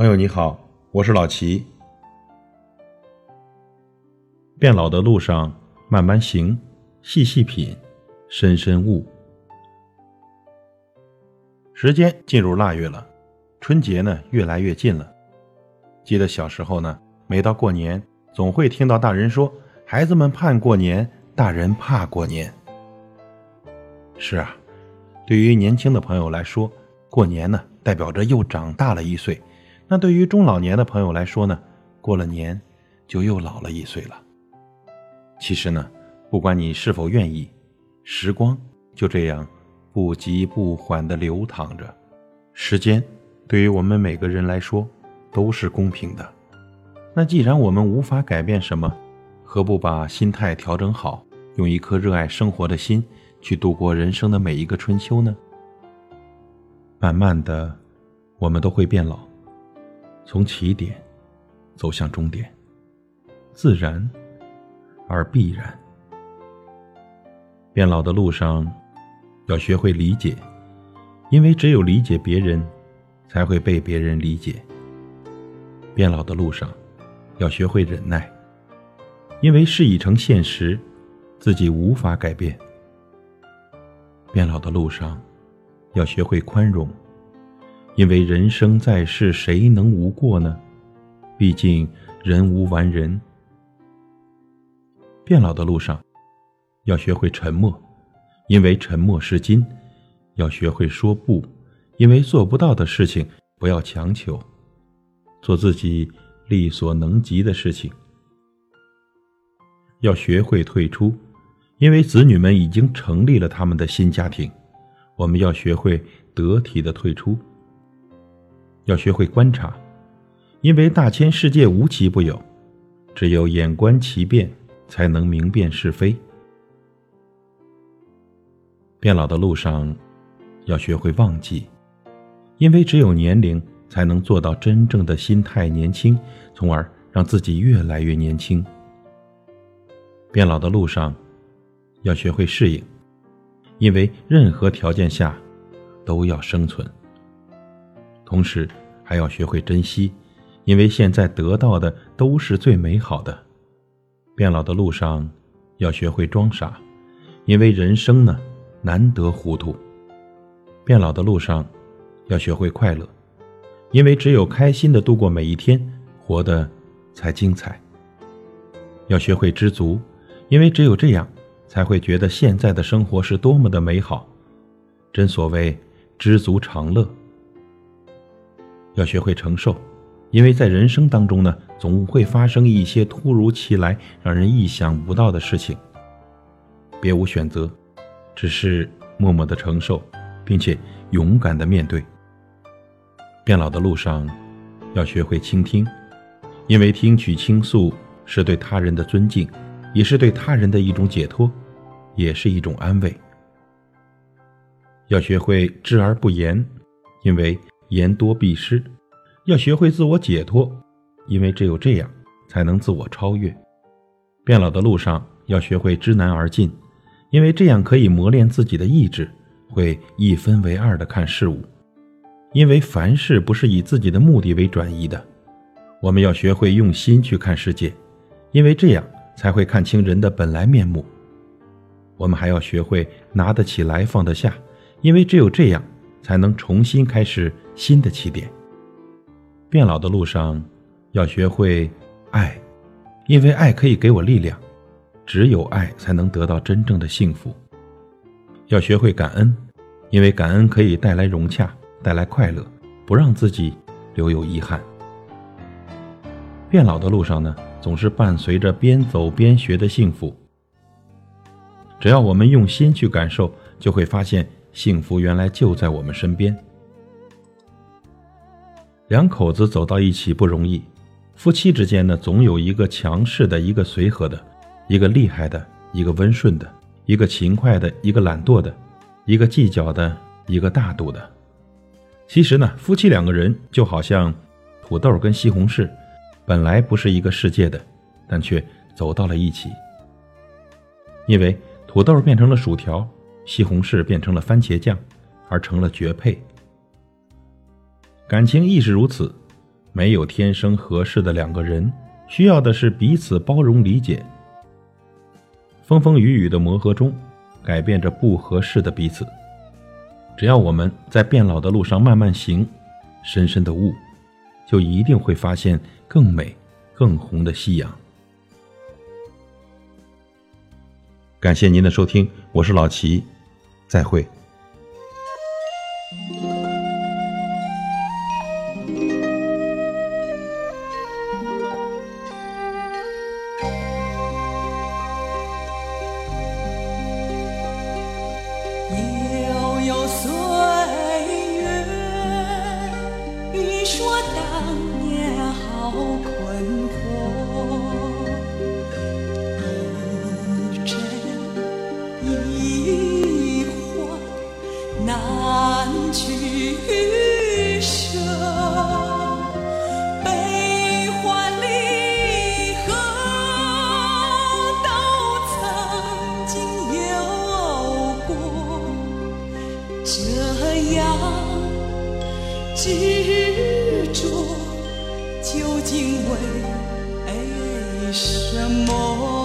朋友你好，我是老齐。变老的路上，慢慢行，细细品，深深悟。时间进入腊月了，春节呢越来越近了。记得小时候呢，每到过年，总会听到大人说：“孩子们盼过年，大人怕过年。”是啊，对于年轻的朋友来说，过年呢代表着又长大了一岁；那对于中老年的朋友来说呢，过了年就又老了一岁了。其实呢，不管你是否愿意，时光就这样不急不缓地流淌着。时间对于我们每个人来说都是公平的。那既然我们无法改变什么，何不把心态调整好，用一颗热爱生活的心去度过人生的每一个春秋呢？慢慢的，我们都会变老，从起点走向终点，自然。而必然，变老的路上，要学会理解，因为只有理解别人，才会被别人理解。变老的路上，要学会忍耐，因为事已成现实，自己无法改变。变老的路上，要学会宽容，因为人生在世，谁能无过呢？毕竟人无完人。变老的路上，要学会沉默，因为沉默是金；要学会说不，因为做不到的事情不要强求，做自己力所能及的事情。要学会退出，因为子女们已经成立了他们的新家庭，我们要学会得体的退出。要学会观察，因为大千世界无奇不有，只有眼观其变。才能明辨是非。变老的路上，要学会忘记，因为只有年龄才能做到真正的心态年轻，从而让自己越来越年轻。变老的路上，要学会适应，因为任何条件下都要生存。同时，还要学会珍惜，因为现在得到的都是最美好的。变老的路上，要学会装傻，因为人生呢难得糊涂。变老的路上，要学会快乐，因为只有开心的度过每一天，活得才精彩。要学会知足，因为只有这样，才会觉得现在的生活是多么的美好。真所谓知足常乐。要学会承受。因为在人生当中呢，总会发生一些突如其来、让人意想不到的事情。别无选择，只是默默的承受，并且勇敢的面对。变老的路上，要学会倾听，因为听取倾诉是对他人的尊敬，也是对他人的一种解脱，也是一种安慰。要学会知而不言，因为言多必失。要学会自我解脱，因为只有这样，才能自我超越。变老的路上，要学会知难而进，因为这样可以磨练自己的意志，会一分为二的看事物。因为凡事不是以自己的目的为转移的，我们要学会用心去看世界，因为这样才会看清人的本来面目。我们还要学会拿得起来放得下，因为只有这样，才能重新开始新的起点。变老的路上，要学会爱，因为爱可以给我力量，只有爱才能得到真正的幸福。要学会感恩，因为感恩可以带来融洽，带来快乐，不让自己留有遗憾。变老的路上呢，总是伴随着边走边学的幸福。只要我们用心去感受，就会发现幸福原来就在我们身边。两口子走到一起不容易，夫妻之间呢，总有一个强势的，一个随和的，一个厉害的，一个温顺的，一个勤快的，一个懒惰的，一个计较的，一个大度的。其实呢，夫妻两个人就好像土豆跟西红柿，本来不是一个世界的，但却走到了一起。因为土豆变成了薯条，西红柿变成了番茄酱，而成了绝配。感情亦是如此，没有天生合适的两个人，需要的是彼此包容理解。风风雨雨的磨合中，改变着不合适的彼此。只要我们在变老的路上慢慢行，深深的悟，就一定会发现更美、更红的夕阳。感谢您的收听，我是老齐，再会。难取为什么？